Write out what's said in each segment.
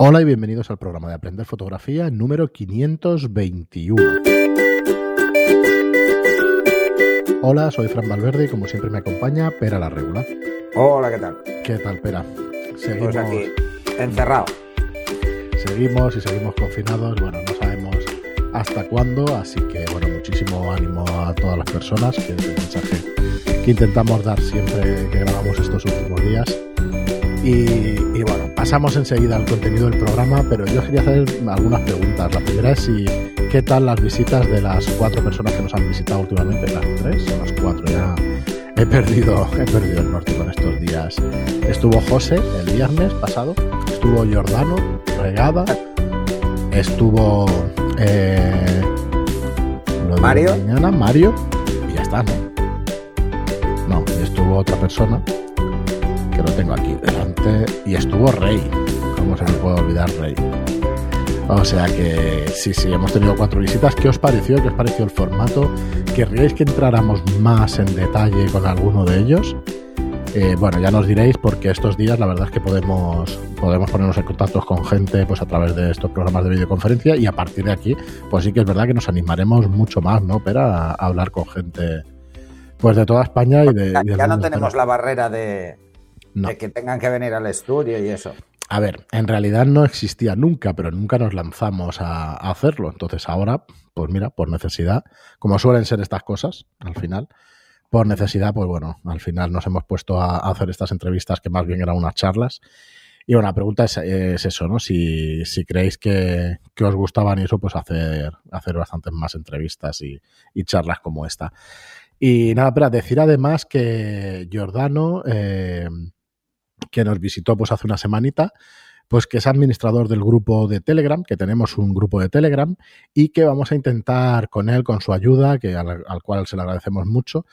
Hola y bienvenidos al programa de Aprender Fotografía número 521. Hola, soy Fran Valverde y como siempre me acompaña Pera la Regula. Hola, ¿qué tal? ¿Qué tal, Pera? Seguimos pues aquí, encerrado. Seguimos y seguimos confinados. Bueno, no sabemos hasta cuándo, así que bueno, muchísimo ánimo a todas las personas, que es el mensaje que intentamos dar siempre que grabamos estos últimos días. Y, bueno, pasamos enseguida al contenido del programa, pero yo quería hacer algunas preguntas. La primera es si, ¿qué tal las visitas de las cuatro personas que nos han visitado últimamente? Las tres, las cuatro ya. He perdido, he perdido el norte con estos días. Estuvo José el viernes pasado, estuvo Jordano, Regada, estuvo eh, Mario, mañana, Mario, y ya está, ¿no? No, estuvo otra persona tengo aquí delante, y estuvo Rey. ¿Cómo se me puede olvidar Rey? O sea que sí, sí, hemos tenido cuatro visitas. ¿Qué os pareció? ¿Qué os pareció el formato? ¿Querríais que entráramos más en detalle con alguno de ellos? Eh, bueno, ya nos diréis porque estos días la verdad es que podemos, podemos ponernos en contacto con gente pues a través de estos programas de videoconferencia y a partir de aquí, pues sí que es verdad que nos animaremos mucho más, ¿no? Para hablar con gente pues de toda España y de... Ya, no tenemos la barrera de, de que tengan que venir al estudio y eso. A ver, en realidad no existía nunca, pero nunca nos lanzamos a, hacerlo. Entonces ahora, pues mira, por necesidad, como suelen ser estas cosas, al final, por necesidad, pues bueno, al final nos hemos puesto a, hacer estas entrevistas que más bien eran unas charlas. Y bueno, la pregunta es, eso, ¿no? Si, si creéis que, os gustaban y eso, pues hacer, hacer bastantes más entrevistas y, charlas como esta. Y nada, pero decir además que Giordano... Eh, que nos visitó pues hace una semanita, pues que es administrador del grupo de Telegram, que tenemos un grupo de Telegram y que vamos a intentar con él, con su ayuda, que al, cual se le agradecemos mucho,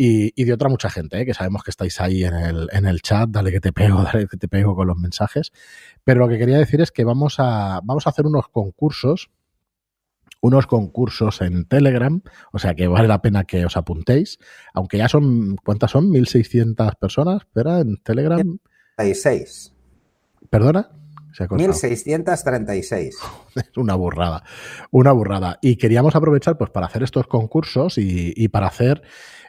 y, de otra mucha gente, ¿eh? que sabemos que estáis ahí en el, en el chat, dale que te pego, dale que te pego con los mensajes. Pero lo que quería decir es que vamos a, vamos a hacer unos concursos, unos concursos en Telegram, o sea que vale la pena que os apuntéis, aunque ya son, ¿cuántas son? 1.600 personas, espera, en Telegram. 36. ¿Perdona? 1636. Es una burrada, una burrada. Y queríamos aprovechar pues para hacer estos concursos y, para hacer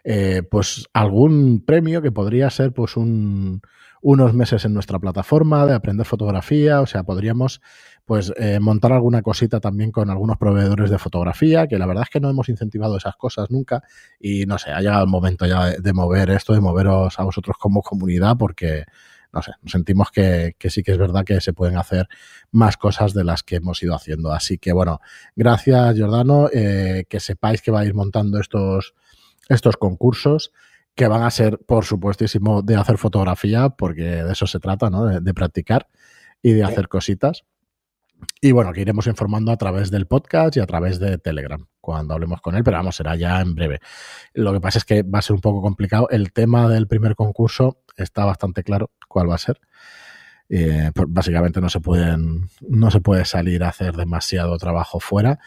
eh, pues algún premio que podría ser pues un, unos meses en nuestra plataforma de aprender fotografía, o sea, podríamos pues eh, montar alguna cosita también con algunos proveedores de fotografía, que la verdad es que no hemos incentivado esas cosas nunca y no sé, ha llegado el momento ya de mover esto, de moveros a vosotros como comunidad porque no sé, sentimos que, sí que es verdad que se pueden hacer más cosas de las que hemos ido haciendo. Así que bueno, gracias Jordano, eh, que sepáis que va a ir montando estos, estos concursos que van a ser, por supuestísimo, de hacer fotografía, porque de eso se trata, ¿no? De, practicar y de hacer cositas. Y bueno, que iremos informando a través del podcast y a través de Telegram cuando hablemos con él, pero vamos, será ya en breve. Lo que pasa es que va a ser un poco complicado. El tema del primer concurso está bastante claro cuál va a ser. Eh, pues básicamente no se pueden, no se puede salir a hacer demasiado trabajo fuera.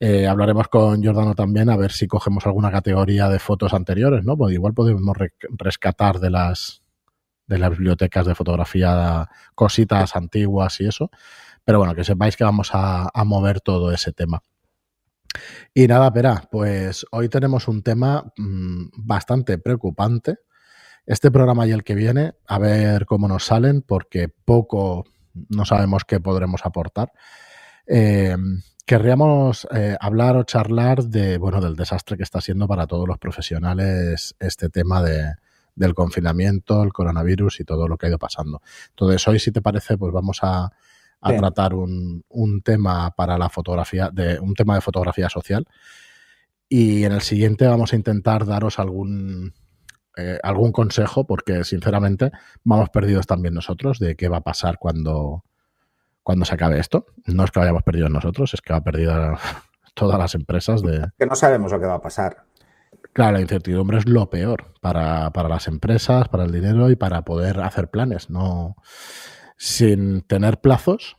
Eh, hablaremos con Jordano también a ver si cogemos alguna categoría de fotos anteriores, ¿no? Pues igual podemos rescatar de las de las bibliotecas de fotografía cositas antiguas y eso. Pero bueno, que sepáis que vamos a, mover todo ese tema. Y nada, espera, pues hoy tenemos un tema mm, bastante preocupante este programa y el que viene, a ver cómo nos salen, porque poco no sabemos qué podremos aportar. Eh, querríamos eh, hablar o charlar de, bueno, del desastre que está siendo para todos los profesionales este tema de, del confinamiento, el coronavirus y todo lo que ha ido pasando. Entonces, hoy, si te parece, pues vamos a, tratar un, un, tema para la fotografía, de, un tema de fotografía social. Y en el siguiente vamos a intentar daros algún, eh, algún consejo, porque sinceramente vamos perdidos también nosotros de qué va a pasar cuando, cuando se acabe esto. No es que vayamos perdidos nosotros, es que va a perder todas las empresas de... Que no sabemos lo que va a pasar. Claro, la incertidumbre es lo peor para, las empresas, para el dinero y para poder hacer planes. No, sin tener plazos,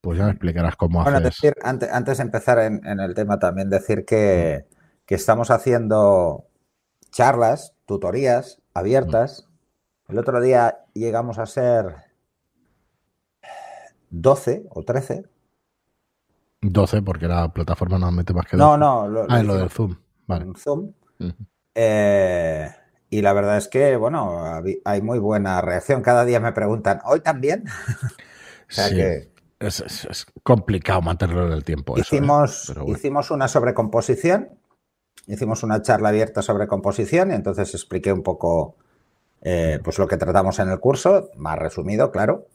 pues ya me explicarás cómo bueno, Decir, antes, antes de empezar en, el tema, también decir que, que estamos haciendo charlas tutorías abiertas. El otro día llegamos a ser 12 o 13. 12, porque la plataforma no mete más que 12. No, no. Lo, ah, lo del Zoom. Vale. Zoom. eh, y la verdad es que, bueno, hay muy buena reacción. Cada día me preguntan, ¿hoy también? o sea que. Es, complicado mantenerlo en el tiempo. ¿eh? Hicimos, hicimos una sobrecomposición, hicimos una charla abierta sobre composición y entonces expliqué un poco eh, pues lo que tratamos en el curso, más resumido, claro.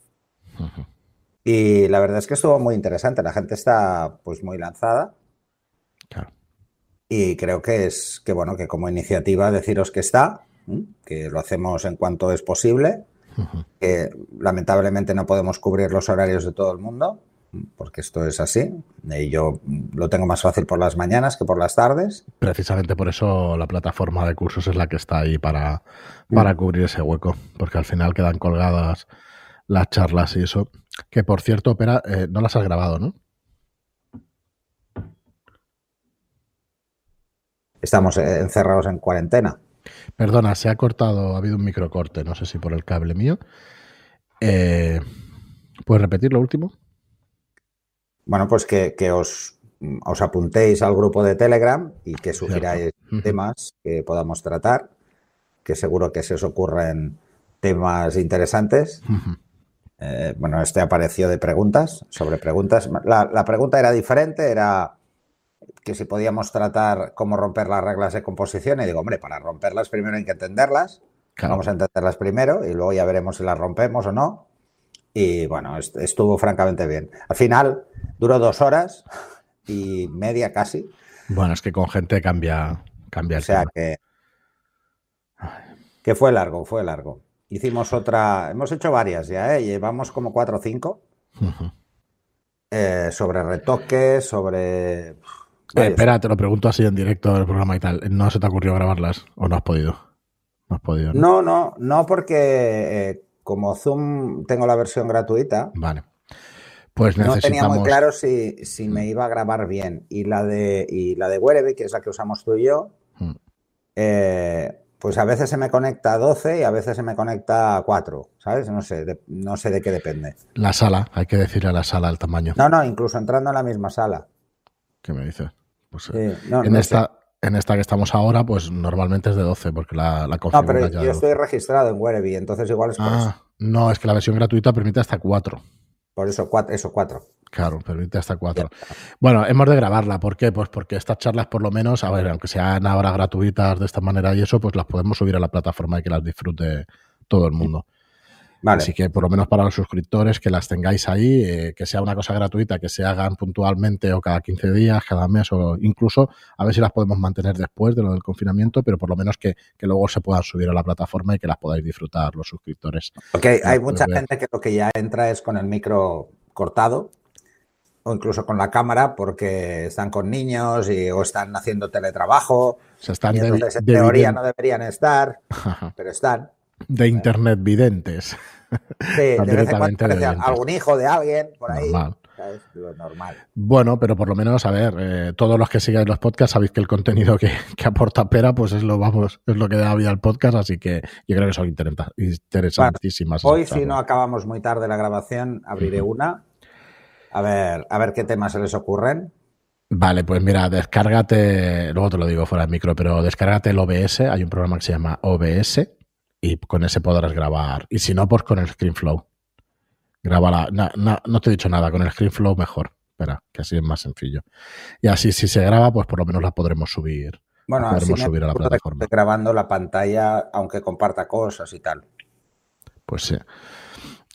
Y la verdad es que estuvo muy interesante. La gente está pues muy lanzada. Claro. Y creo que es que bueno, que como iniciativa deciros que está, que lo hacemos en cuanto es posible, que lamentablemente no podemos cubrir los horarios de todo el mundo, porque esto es así. Y yo lo tengo más fácil por las mañanas que por las tardes. Precisamente por eso la plataforma de cursos es la que está ahí para, para cubrir ese hueco, porque al final quedan colgadas las charlas y eso. Que por cierto, Opera, eh, no las has grabado, ¿no? Estamos encerrados en cuarentena. Perdona, se ha cortado, ha habido un microcorte, no sé si por el cable mío. Eh, ¿Puedes repetir lo último? Bueno, pues que, os, os, apuntéis al grupo de Telegram y que sugiráis temas que podamos tratar, que seguro que se os ocurren temas interesantes. Eh, bueno, este apareció de preguntas, sobre preguntas. la pregunta era diferente, era que si podíamos tratar cómo romper las reglas de composición. Y digo, hombre, para romperlas primero hay que entenderlas. Vamos a entenderlas primero y luego ya veremos si las rompemos o no. Y bueno, estuvo francamente bien. Al final duró dos horas y media casi. Bueno, es que con gente cambia, cambia el O sea que, que fue largo, fue largo. Hicimos otra, hemos hecho varias ya, ¿eh? llevamos como cuatro o cinco. Eh, sobre retoques, sobre eh, espera, te lo pregunto así en directo del programa y tal. ¿No se te ocurrió grabarlas o no has podido? No has podido. No, no, no, porque eh, como Zoom tengo la versión gratuita. Vale. Pues necesitamos... No tenía muy claro si, me iba a grabar bien. Y la de, y la de Werebe, que es la que usamos tú y yo, mm. eh, pues a veces se me conecta a 12 y a veces se me conecta a 4, ¿sabes? No sé, no sé de qué depende. La sala, hay que decirle a la sala el tamaño. No, no, incluso entrando en la misma sala. ¿Qué me dices? Pues, eh, en, esta, en esta que estamos ahora, pues normalmente es de 12, porque la, la No, pero yo estoy registrado en Wereby, entonces igual es por ah, No, es que la versión gratuita permite hasta 4. Por eso, cuatro, eso, 4. Claro, permite hasta 4. Bueno, hemos de grabarla. ¿Por qué? Pues porque estas charlas, por lo menos, a ver, aunque sean ahora gratuitas de esta manera y eso, pues las podemos subir a la plataforma y que las disfrute todo el mundo. Así que por lo menos para los suscriptores que las tengáis ahí, eh, que sea una cosa gratuita, que se hagan puntualmente o cada 15 días, cada mes o incluso a ver si las podemos mantener después de lo del confinamiento, pero por lo menos que, luego se puedan subir a la plataforma y que las podáis disfrutar los suscriptores. Porque hay mucha gente que lo que ya entra es con el micro cortado o incluso con la cámara porque están con niños y, o están haciendo teletrabajo. Se están entonces, en teoría no deberían estar, pero están de internet videntes. Sí, de algún hijo de alguien por ahí. Normal. normal. Bueno, pero por lo menos, a ver, eh, todos los que sigáis los podcasts sabéis que el contenido que, aporta Pera, pues es lo vamos, es lo que da vida al podcast, así que yo creo que son interesantísimas. hoy, si no acabamos muy tarde la grabación, abriré una. A ver, a ver qué temas se les ocurren. Vale, pues mira, descárgate, luego te lo digo fuera del micro, pero descárgate el OBS, hay un programa que se llama OBS, y con ese podrás grabar. Y si no, pues con el ScreenFlow. Grábala. no te he dicho nada, con el ScreenFlow mejor. Espera, que así es más sencillo. Y así, si se graba, pues por lo menos la podremos subir. Bueno, podremos subir a la plataforma. Grabando la pantalla, aunque comparta cosas y tal. Pues sí.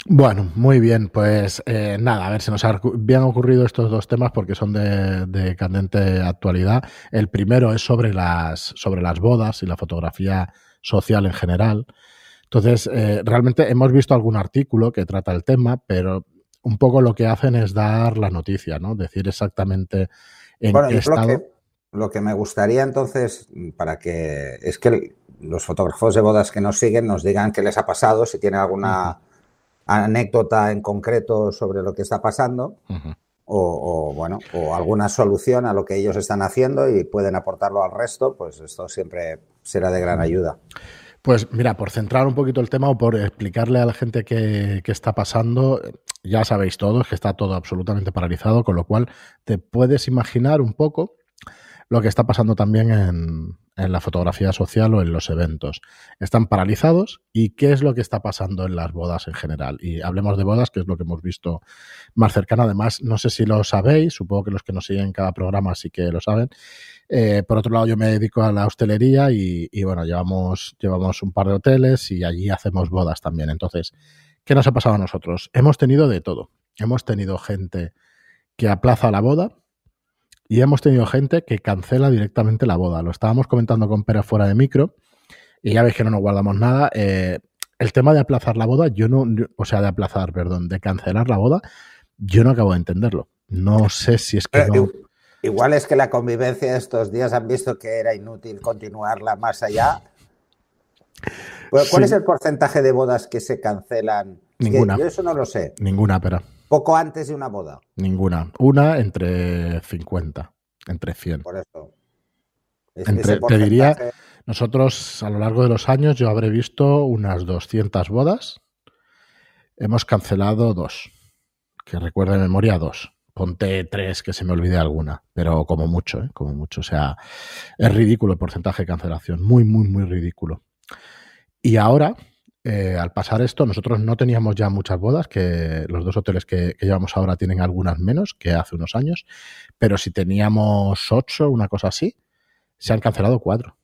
Bueno, muy bien, pues eh, nada, a ver, se nos han ocurrido estos dos temas porque son de, de, candente actualidad. El primero es sobre las, sobre las bodas y la fotografía social en general. Entonces, eh, realmente hemos visto algún artículo que trata el tema, pero un poco lo que hacen es dar la noticia, ¿no? Decir exactamente en qué estado. Lo que, lo que me gustaría entonces, para que es que los fotógrafos de bodas que nos siguen nos digan qué les ha pasado, si tienen alguna anécdota en concreto sobre lo que está pasando. o, bueno, o alguna solución a lo que ellos están haciendo y pueden aportarlo al resto, pues esto siempre será de gran ayuda. Pues mira, por centrar un poquito el tema o por explicarle a la gente qué, está pasando, ya sabéis todos que está todo absolutamente paralizado, con lo cual te puedes imaginar un poco lo que está pasando también en, la fotografía social o en los eventos. Están paralizados y qué es lo que está pasando en las bodas en general. Y hablemos de bodas, que es lo que hemos visto más cercano. Además, no sé si lo sabéis, supongo que los que nos siguen en cada programa sí que lo saben. Eh, por otro lado, yo me dedico a la hostelería y, y, bueno, llevamos, llevamos un par de hoteles y allí hacemos bodas también. Entonces, ¿qué nos ha pasado a nosotros? Hemos tenido de todo. Hemos tenido gente que aplaza la boda, y hemos tenido gente que cancela directamente la boda. Lo estábamos comentando con Pera fuera de micro y ya veis que no nos guardamos nada. Eh, el tema de aplazar la boda, yo no, o sea, de aplazar, perdón, de cancelar la boda, yo no acabo de entenderlo. No sé si es que no... Igual es que la convivencia de estos días han visto que era inútil continuarla más allá. ¿Cuál sí. es el porcentaje de bodas que se cancelan? Ninguna. yo eso no lo sé. Ninguna, pero. Poco antes de una boda. Ninguna. Una entre 50, entre 100. Por eso. Es entre, te diría, nosotros a lo largo de los años yo habré visto unas 200 bodas. Hemos cancelado dos. Que recuerda de memoria dos. Ponte tres que se me olvide alguna, pero como mucho, ¿eh? como mucho. O sea, es ridículo el porcentaje de cancelación. Muy, muy, muy ridículo. Y ahora, eh, al pasar esto, nosotros no teníamos ya muchas bodas, que los dos hoteles que, llevamos ahora tienen algunas menos que hace unos años, pero si teníamos ocho, una cosa así, se han cancelado cuatro.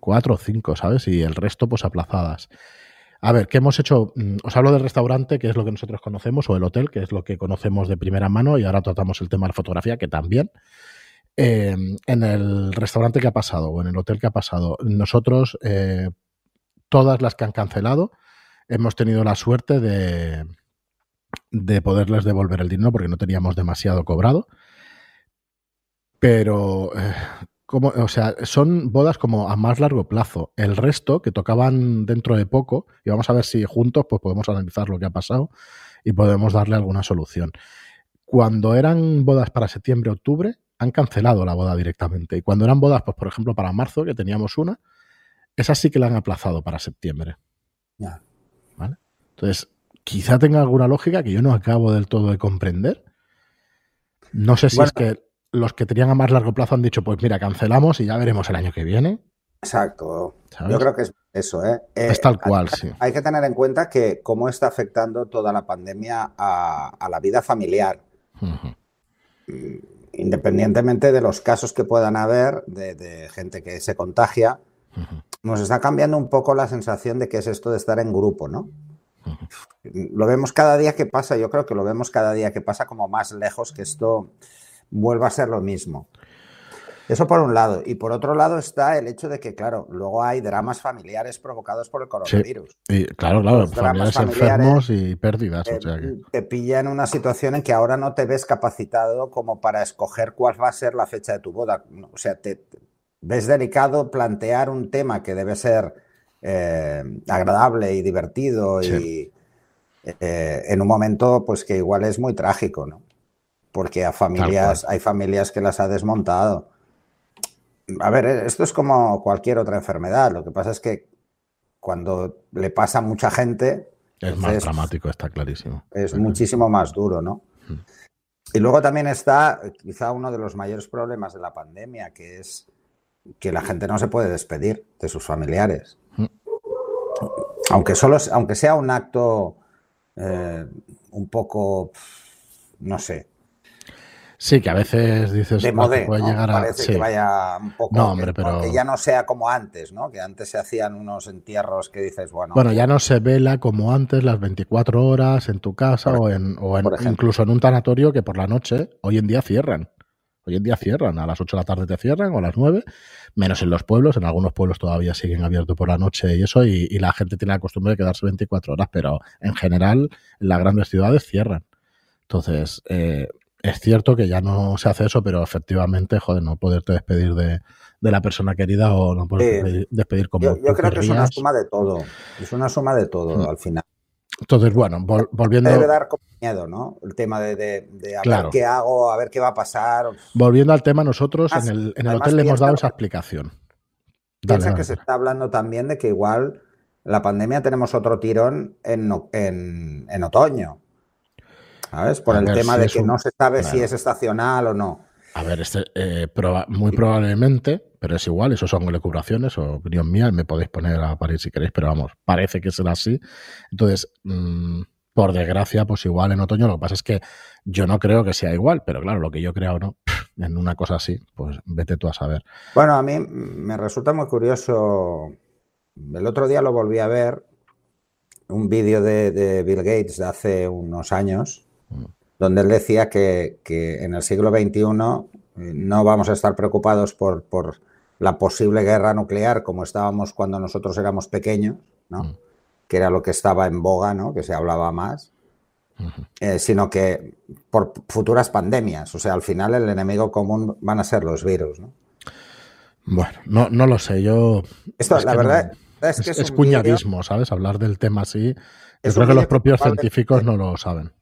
Cuatro o cinco, ¿sabes? Y el resto, pues aplazadas. A ver, ¿qué hemos hecho? Os hablo del restaurante, que es lo que nosotros conocemos, o el hotel, que es lo que conocemos de primera mano, y ahora tratamos el tema de la fotografía, que también. Eh, en el restaurante que ha pasado, o en el hotel que ha pasado, nosotros, eh, todas las que han cancelado, hemos tenido la suerte de, de poderles devolver el dinero porque no teníamos demasiado cobrado. Pero, eh, como, o sea, son bodas como a más largo plazo. El resto, que tocaban dentro de poco, y vamos a ver si juntos pues podemos analizar lo que ha pasado y podemos darle alguna solución. Cuando eran bodas para septiembre, octubre, han cancelado la boda directamente. Y cuando eran bodas, pues por ejemplo, para marzo, que teníamos una, esa sí que la han aplazado para septiembre. Ya. ¿Vale? Entonces, quizá tenga alguna lógica que yo no acabo del todo de comprender. No sé si bueno, es que los que tenían a más largo plazo han dicho, pues mira, cancelamos y ya veremos el año que viene. Exacto. ¿sabes? Yo creo que es eso, ¿eh? eh es tal cual, hay, sí. Hay que tener en cuenta que cómo está afectando toda la pandemia a, a la vida familiar. Uh -huh. Independientemente de los casos que puedan haber de, de gente que se contagia, uh -huh. Nos está cambiando un poco la sensación de que es esto de estar en grupo, ¿no? Lo vemos cada día que pasa, yo creo que lo vemos cada día que pasa como más lejos que esto vuelva a ser lo mismo. Eso por un lado. Y por otro lado está el hecho de que, claro, luego hay dramas familiares provocados por el coronavirus. Sí, y, claro, claro, familiares, familiares, enfermos y pérdidas. Te, o sea que... te pilla en una situación en que ahora no te ves capacitado como para escoger cuál va a ser la fecha de tu boda. O sea, te ves delicado plantear un tema que debe ser eh, agradable y divertido sí. y eh, en un momento pues que igual es muy trágico, ¿no? Porque a familias, hay familias que las ha desmontado a ver, esto es como cualquier otra enfermedad. Lo que pasa es que cuando le pasa a mucha gente. Es entonces, más dramático, está clarísimo. Es muchísimo más duro, ¿no? Y luego también está quizá uno de los mayores problemas de la pandemia, que es que la gente no se puede despedir de sus familiares. Mm. Aunque, solo, aunque sea un acto eh, un poco, no sé, Sí, que a veces dices de modé, puede ¿no? llegar a Parece sí. que vaya un poco no, hombre, que, pero... que, ya no sea como antes, ¿no? Que antes se hacían unos entierros que dices, bueno. Bueno, ya no se vela como antes las 24 horas en tu casa por, o, en, o en, incluso en un tanatorio que por la noche hoy en día cierran. Hoy en día cierran, a las 8 de la tarde te cierran o a las 9, menos en los pueblos, en algunos pueblos todavía siguen abiertos por la noche y eso, y, y la gente tiene la costumbre de quedarse 24 horas, pero en general en las grandes ciudades cierran. Entonces, eh, es cierto que ya no se hace eso, pero efectivamente, joder, no poderte despedir de, de la persona querida o no poder Sí. despedir, despedir como Yo, creo que es una suma de todo. Es una suma de todo Mm. al final. Entonces, bueno, vol- volviendo, Debe dar como miedo, ¿no? El tema de, de, de a Claro. ver qué hago, a ver qué va a pasar. volviendo al tema, nosotros en el, en el hotel le hemos dado esa explicación. Dale, Piensa dale, que se está hablando también de que igual la pandemia tenemos otro tirón en, en, otoño. ¿Sabes? Por el tema de que no se sabe si es estacional o no. A ver, este, eh, muy probablemente, pero es igual, eso son elucubraciones o opinión mía, me podéis poner a parir si queréis, pero vamos, parece que será así. Entonces, mm, por desgracia, pues igual en otoño, lo que pasa es que yo no creo que sea igual, pero claro, lo que yo creo no, en una cosa así, pues vete tú a saber. Bueno, a mí me resulta muy curioso, el otro día lo volví a ver, un vídeo de, Bill Gates de hace unos años, donde él decía que, en el siglo XXI eh, no vamos a estar preocupados por, la posible guerra nuclear como estábamos cuando nosotros éramos pequeños, ¿no? Mm. que era lo que estaba en boga, ¿no? que se hablaba más, eh, sino que por futuras pandemias. O sea, al final el enemigo común van a ser los virus. ¿no? Bueno, no, no lo sé, yo... Esto, la verdad... es, que es, cuñadismo, ¿sabes? Hablar del tema así. Yo creo que los propios científicos no lo saben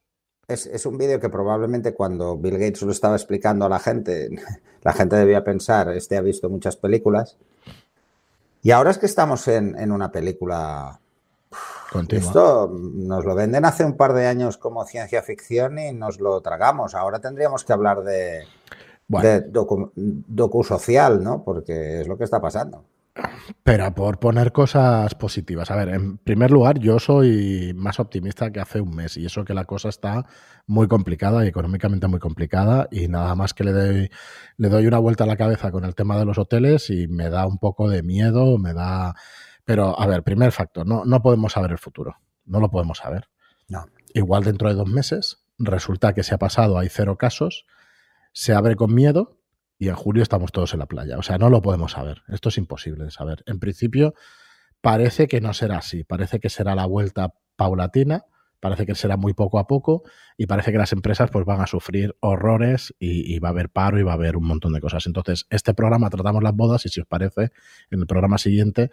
es, un vídeo que probablemente cuando Bill Gates lo estaba explicando a la gente, la gente debía pensar, este ha visto muchas películas. Y ahora es que estamos en, una película... Continua. Esto nos lo venden hace un par de años como ciencia ficción y nos lo tragamos. Ahora tendríamos que hablar de, de docu social, ¿no? Porque es lo que está pasando. Pero por poner cosas positivas. A ver, en primer lugar, yo soy más optimista que hace un mes y eso que la cosa está muy complicada y económicamente muy complicada y nada más que le doy, le doy una vuelta a la cabeza con el tema de los hoteles y me da un poco de miedo, me da... Pero, a ver, primer factor, no, no podemos saber el futuro, no lo podemos saber. No. Igual dentro de dos meses resulta que se ha pasado, hay cero casos, se abre con miedo y en julio estamos todos en la playa. O sea, no lo podemos saber. Esto es imposible de saber. En principio, parece que no será así. Parece que será la vuelta paulatina, parece que será muy poco a poco y parece que las empresas pues van a sufrir horrores y, va a haber paro y va a haber un montón de cosas. Entonces, este programa tratamos las bodas y si os parece, en el programa siguiente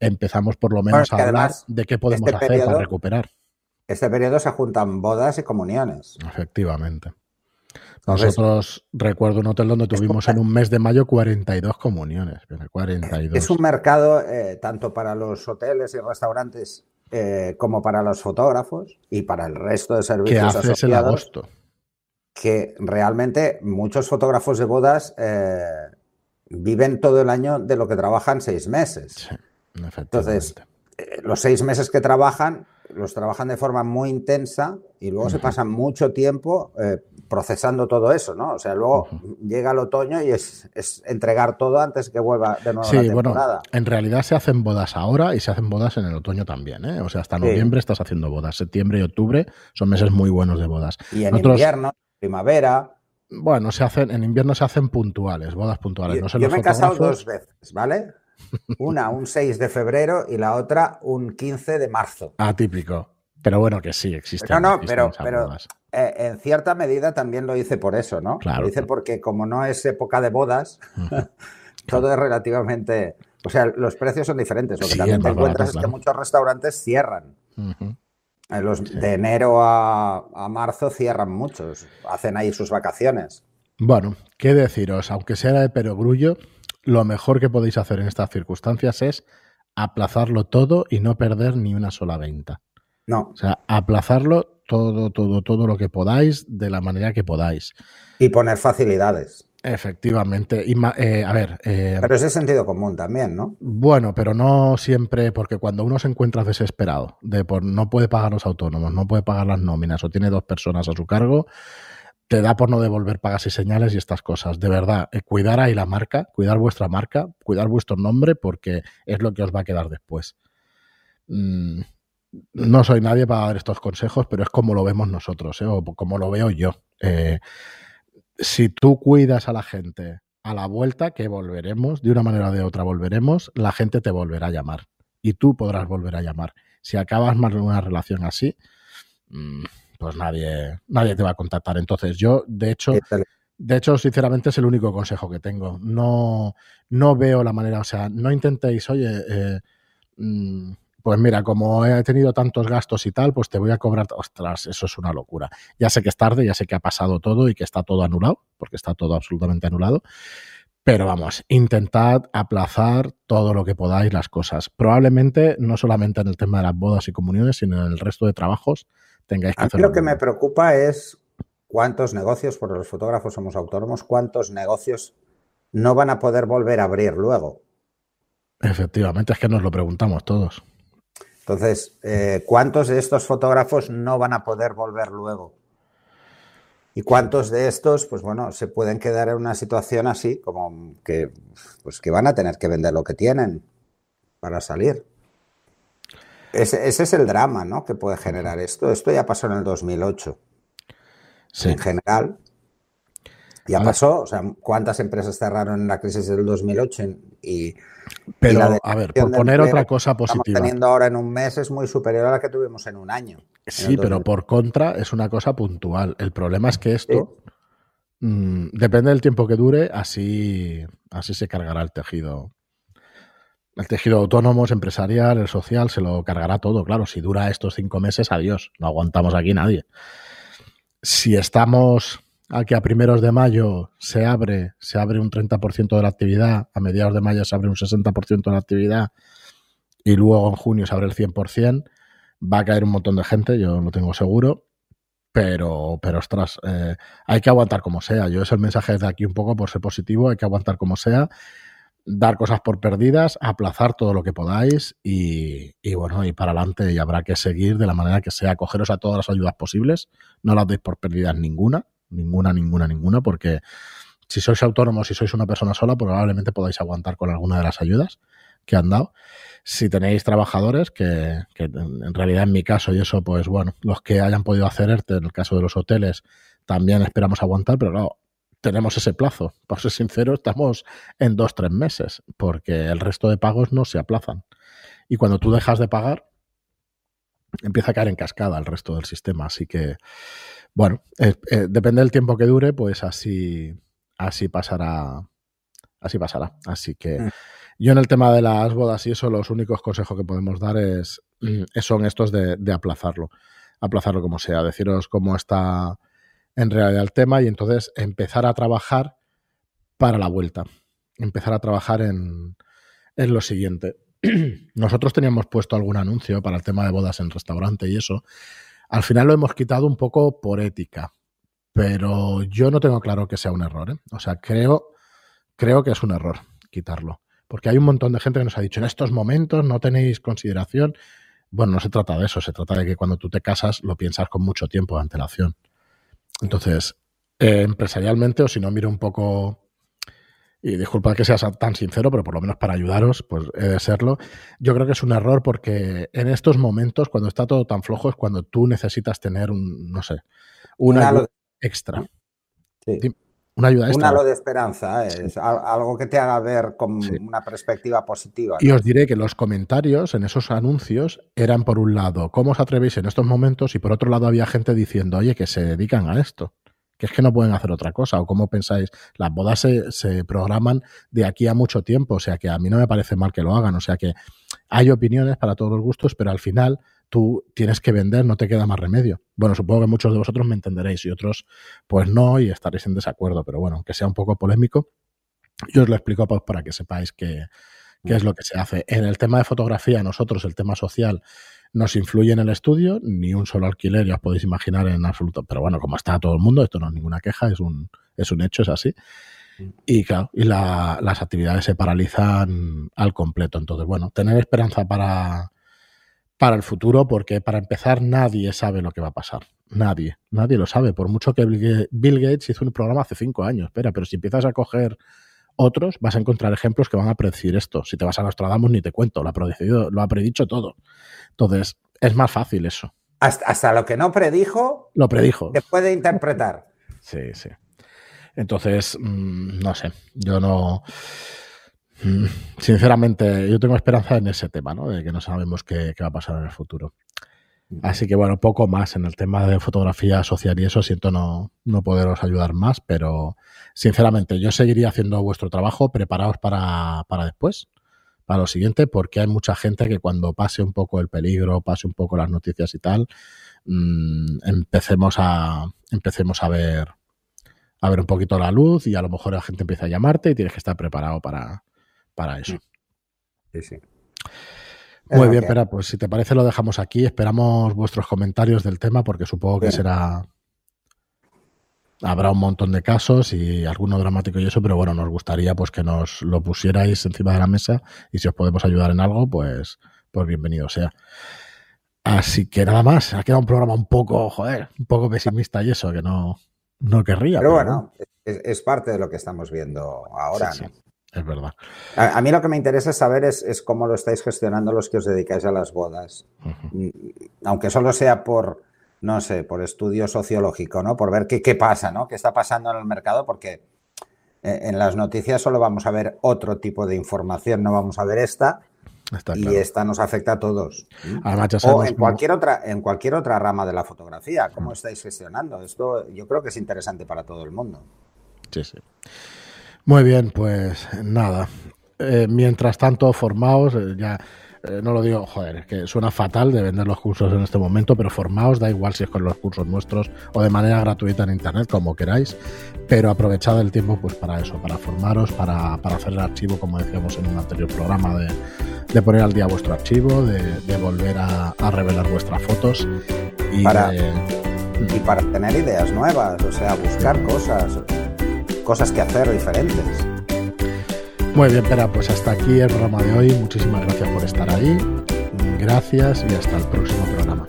empezamos por lo menos a hablar de qué podemos este hacer para recuperar. Este periodo se juntan bodas y comuniones. Efectivamente. Nosotros recuerdo un hotel donde tuvimos en un mes de mayo 42 comuniones. 42. Es un mercado eh, tanto para los hoteles y restaurantes eh, como para los fotógrafos y para el resto de servicios ¿Qué haces agosto? Que realmente muchos fotógrafos de bodas eh, viven todo el año de lo que trabajan seis meses. Sí, Entonces, los seis meses que trabajan los trabajan de forma muy intensa y luego se pasan mucho tiempo procesando todo eso, ¿no? O sea, luego llega el otoño y es, entregar todo antes que vuelva de nuevo la temporada. Bueno, en realidad se hacen bodas ahora y se hacen bodas en el otoño también, ¿eh? O sea, hasta noviembre estás haciendo bodas. Septiembre y octubre son meses muy buenos de bodas. Y en invierno, primavera. Bueno, se hacen, en invierno se hacen puntuales, bodas puntuales. Yo, no yo me he casado dos veces, ¿vale? Una un 6 de febrero y la otra un 15 de marzo. Atípico. Pero bueno, que sí, existe. No, no, pero, pero eh, en cierta medida también lo hice por eso, ¿no? Lo hice porque como no es época de bodas, todo es relativamente... O sea, los precios son diferentes. Lo que también te encuentras es que muchos restaurantes cierran. Eh, los, de enero a, marzo cierran muchos, hacen ahí sus vacaciones. Bueno, qué deciros, aunque sea de perogrullo, lo mejor que podéis hacer en estas circunstancias es aplazarlo todo y no perder ni una sola venta. No. O sea, aplazarlo todo, todo, todo lo que podáis de la manera que podáis. Y poner facilidades. Efectivamente. Y, eh, a ver. Eh, pero es sentido común también, ¿no? Bueno, pero no siempre, porque cuando uno se encuentra desesperado de por no puede pagar los autónomos, no puede pagar las nóminas o tiene dos personas a su cargo, te da por no devolver pagas y señales y estas cosas. De verdad, eh, cuidar ahí la marca, cuidar vuestra marca, cuidar vuestro nombre, porque es lo que os va a quedar después. Mm, no soy nadie para dar estos consejos, pero es como lo vemos nosotros, ¿eh? o como lo veo yo. Eh, si tú cuidas a la gente a la vuelta, que volveremos, de una manera o de otra volveremos, la gente te volverá a llamar y tú podrás volver a llamar. Si acabas de una relación así, mm, pues nadie, nadie te va a contactar. Entonces yo, de hecho, de hecho, sinceramente es el único consejo que tengo. No, no veo la manera, o sea, no intentéis, oye, eh, mm, pues mira, como he tenido tantos gastos y tal, pues te voy a cobrar, ostras, eso es una locura. Ya sé que es tarde, ya sé que ha pasado todo y que está todo anulado, porque está todo absolutamente anulado, Pero vamos, intentad aplazar todo lo que podáis las cosas. Probablemente no solamente en el tema de las bodas y comuniones, sino en el resto de trabajos tengáis que hacer. Lo que me preocupa es cuántos negocios, porque los fotógrafos somos autónomos, cuántos negocios no van a poder volver a abrir luego. Efectivamente, es que nos lo preguntamos todos. Entonces, eh, ¿cuántos de estos fotógrafos no van a poder volver luego? ¿Y cuántos de estos, pues bueno, se pueden quedar en una situación así, como que, pues que van a tener que vender lo que tienen para salir? Ese, es el drama, ¿no? Que puede generar esto. Esto ya pasó en el 2008. Sí. En general, ya pasó, o sea, ¿cuántas empresas cerraron en la crisis del 2008? Y, Pero, a ver, por poner otra cosa positiva. Estamos teniendo ahora en un mes es muy superior a la que tuvimos en un año. Sí, pero por contra es una cosa puntual. El problema es que esto mm, depende del tiempo que dure, así, así se cargará el tejido. El tejido autónomo, empresarial, el social, se lo cargará todo. Claro, si dura estos cinco meses, adiós. No aguantamos aquí nadie. Si estamos a que a primeros de mayo se abre, se abre un 30% de la actividad, a mediados de mayo se abre un 60% de la actividad y luego en junio se abre el 100%, va a caer un montón de gente, yo lo tengo seguro, pero, pero ostras, eh, hay que aguantar como sea. Yo es el mensaje de aquí un poco por ser positivo, hay que aguantar como sea, dar cosas por perdidas, aplazar todo lo que podáis y, y bueno, y para adelante y habrá que seguir de la manera que sea, cogeros a todas las ayudas posibles, no las deis por perdidas ninguna, ninguna, ninguna, ninguna, porque si sois autónomos, si sois una persona sola, probablemente podáis aguantar con alguna de las ayudas que han dado. Si tenéis trabajadores, que, en realidad en mi caso y eso, pues bueno, los que hayan podido hacer en el caso de los hoteles, también esperamos aguantar, pero claro, tenemos ese plazo. Por ser sincero, estamos en dos, tres meses, porque el resto de pagos no se aplazan. Y cuando tú dejas de pagar, empieza a caer en cascada el resto del sistema. Así que bueno, eh, eh, depende del tiempo que dure, pues así, así pasará. Así pasará. Así que mm. yo en el tema de las bodas y eso, los únicos consejos que podemos dar es, mm, son estos de, aplazarlo. Aplazarlo como sea, deciros cómo está en realidad el tema y entonces empezar a trabajar para la vuelta. Empezar a trabajar en, en lo siguiente. Nosotros teníamos puesto algún anuncio para el tema de bodas en restaurante y eso, al final lo hemos quitado un poco por ética, pero yo no tengo claro que sea un error. ¿eh? O sea, creo, creo que es un error quitarlo. Porque hay un montón de gente que nos ha dicho, en estos momentos no tenéis consideración. Bueno, no se trata de eso, se trata de que cuando tú te casas lo piensas con mucho tiempo de antelación. Entonces, eh, empresarialmente, o si no, miro un poco y disculpa que sea tan sincero, pero por lo menos para ayudaros, pues he de serlo. Yo creo que es un error porque en estos momentos, cuando está todo tan flojo, es cuando tú necesitas tener un, no sé, una ayuda extra. Sí. Una ayuda extra. Un halo de esperanza, ¿eh? es algo que te haga ver con una perspectiva positiva. Y os diré que los comentarios en esos anuncios eran, por un lado, ¿cómo os atrevéis en estos momentos? Y por otro lado, había gente diciendo, oye, que se dedican a esto que es que no pueden hacer otra cosa. ¿O cómo pensáis? Las bodas se, programan de aquí a mucho tiempo, o sea que a mí no me parece mal que lo hagan, o sea que hay opiniones para todos los gustos, pero al final tú tienes que vender, no te queda más remedio. Bueno, supongo que muchos de vosotros me entenderéis y otros pues no y estaréis en desacuerdo, pero bueno, aunque sea un poco polémico, yo os lo explico pues, para que sepáis qué es lo que se hace. En el tema de fotografía, nosotros, el tema social, nos influye en el estudio, ni un solo alquiler, ya os podéis imaginar en absoluto. Pero bueno, como está todo el mundo, esto no es ninguna queja, es un, es un hecho, es así. Y claro, y las actividades se paralizan al completo. Entonces, bueno, tener esperanza para, para el futuro, porque para empezar nadie sabe lo que va a pasar. Nadie, nadie lo sabe. Por mucho que Bill Gates hizo un programa hace cinco años, espera, pero si empiezas a coger otros, vas a encontrar ejemplos que van a predecir esto. Si te vas a Nostradamus, ni te cuento, lo ha, predecido, lo ha predicho todo. Entonces, es más fácil eso. Hasta, lo que no predijo, lo predijo. Se puede interpretar. Sí, sí. Entonces, mm, no sé, yo no. Mm, sinceramente, yo tengo esperanza en ese tema, ¿no? De que no sabemos qué, qué va a pasar en el futuro. Así que bueno, poco más en el tema de fotografía social y eso, siento no, no poderos ayudar más, pero sinceramente yo seguiría haciendo vuestro trabajo, preparados para, para después, para lo siguiente, porque hay mucha gente que cuando pase un poco el peligro, pase un poco las noticias y tal, mmm, empecemos a empecemos a ver a ver un poquito la luz y a lo mejor la gente empieza a llamarte y tienes que estar preparado para, para eso. Sí, sí. Muy bien, pero pues si te parece lo dejamos aquí. Esperamos vuestros comentarios del tema porque supongo que será... Habrá un montón de casos y alguno dramático y eso, pero bueno, nos gustaría pues que nos lo pusierais encima de la mesa y si os podemos ayudar en algo, pues, pues bienvenido sea. Así que nada más, ha quedado un programa un poco, joder, un poco pesimista y eso, que no, no querría. Pero, bueno, es, parte de lo que estamos viendo ahora. Es verdad. A, mí lo que me interesa saber es, cómo lo estáis gestionando los que os dedicáis a las bodas. Mm, aunque solo sea por, no sé, por estudio sociológico, ¿no? Por ver qué, qué pasa, ¿no? ¿Qué está pasando en el mercado? Porque eh, en las noticias solo vamos a ver otro tipo de información, no vamos a ver esta. y esta nos afecta a todos. o en cualquier, otra, en cualquier otra rama de la fotografía. ¿Cómo estáis gestionando? Esto yo creo que es interesante para todo el mundo. Sí, sí. Muy bien, pues nada. Eh, mientras tanto, formaos, eh, ya eh, no lo digo, joder, es que suena fatal de vender los cursos en este momento, pero formaos, da igual si es con los cursos nuestros o de manera gratuita en internet, como queráis, pero aprovechad el tiempo pues para eso, para formaros, para, hacer el archivo, como decíamos en un anterior programa, de, poner al día vuestro archivo, de, volver a, revelar vuestras fotos y para, y para tener ideas nuevas, o sea, buscar cosas cosas que hacer diferentes. Muy bien, Pera, pues hasta aquí el programa de hoy. Muchísimas gracias por estar ahí. Gracias y hasta el próximo programa.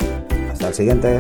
Hasta el siguiente.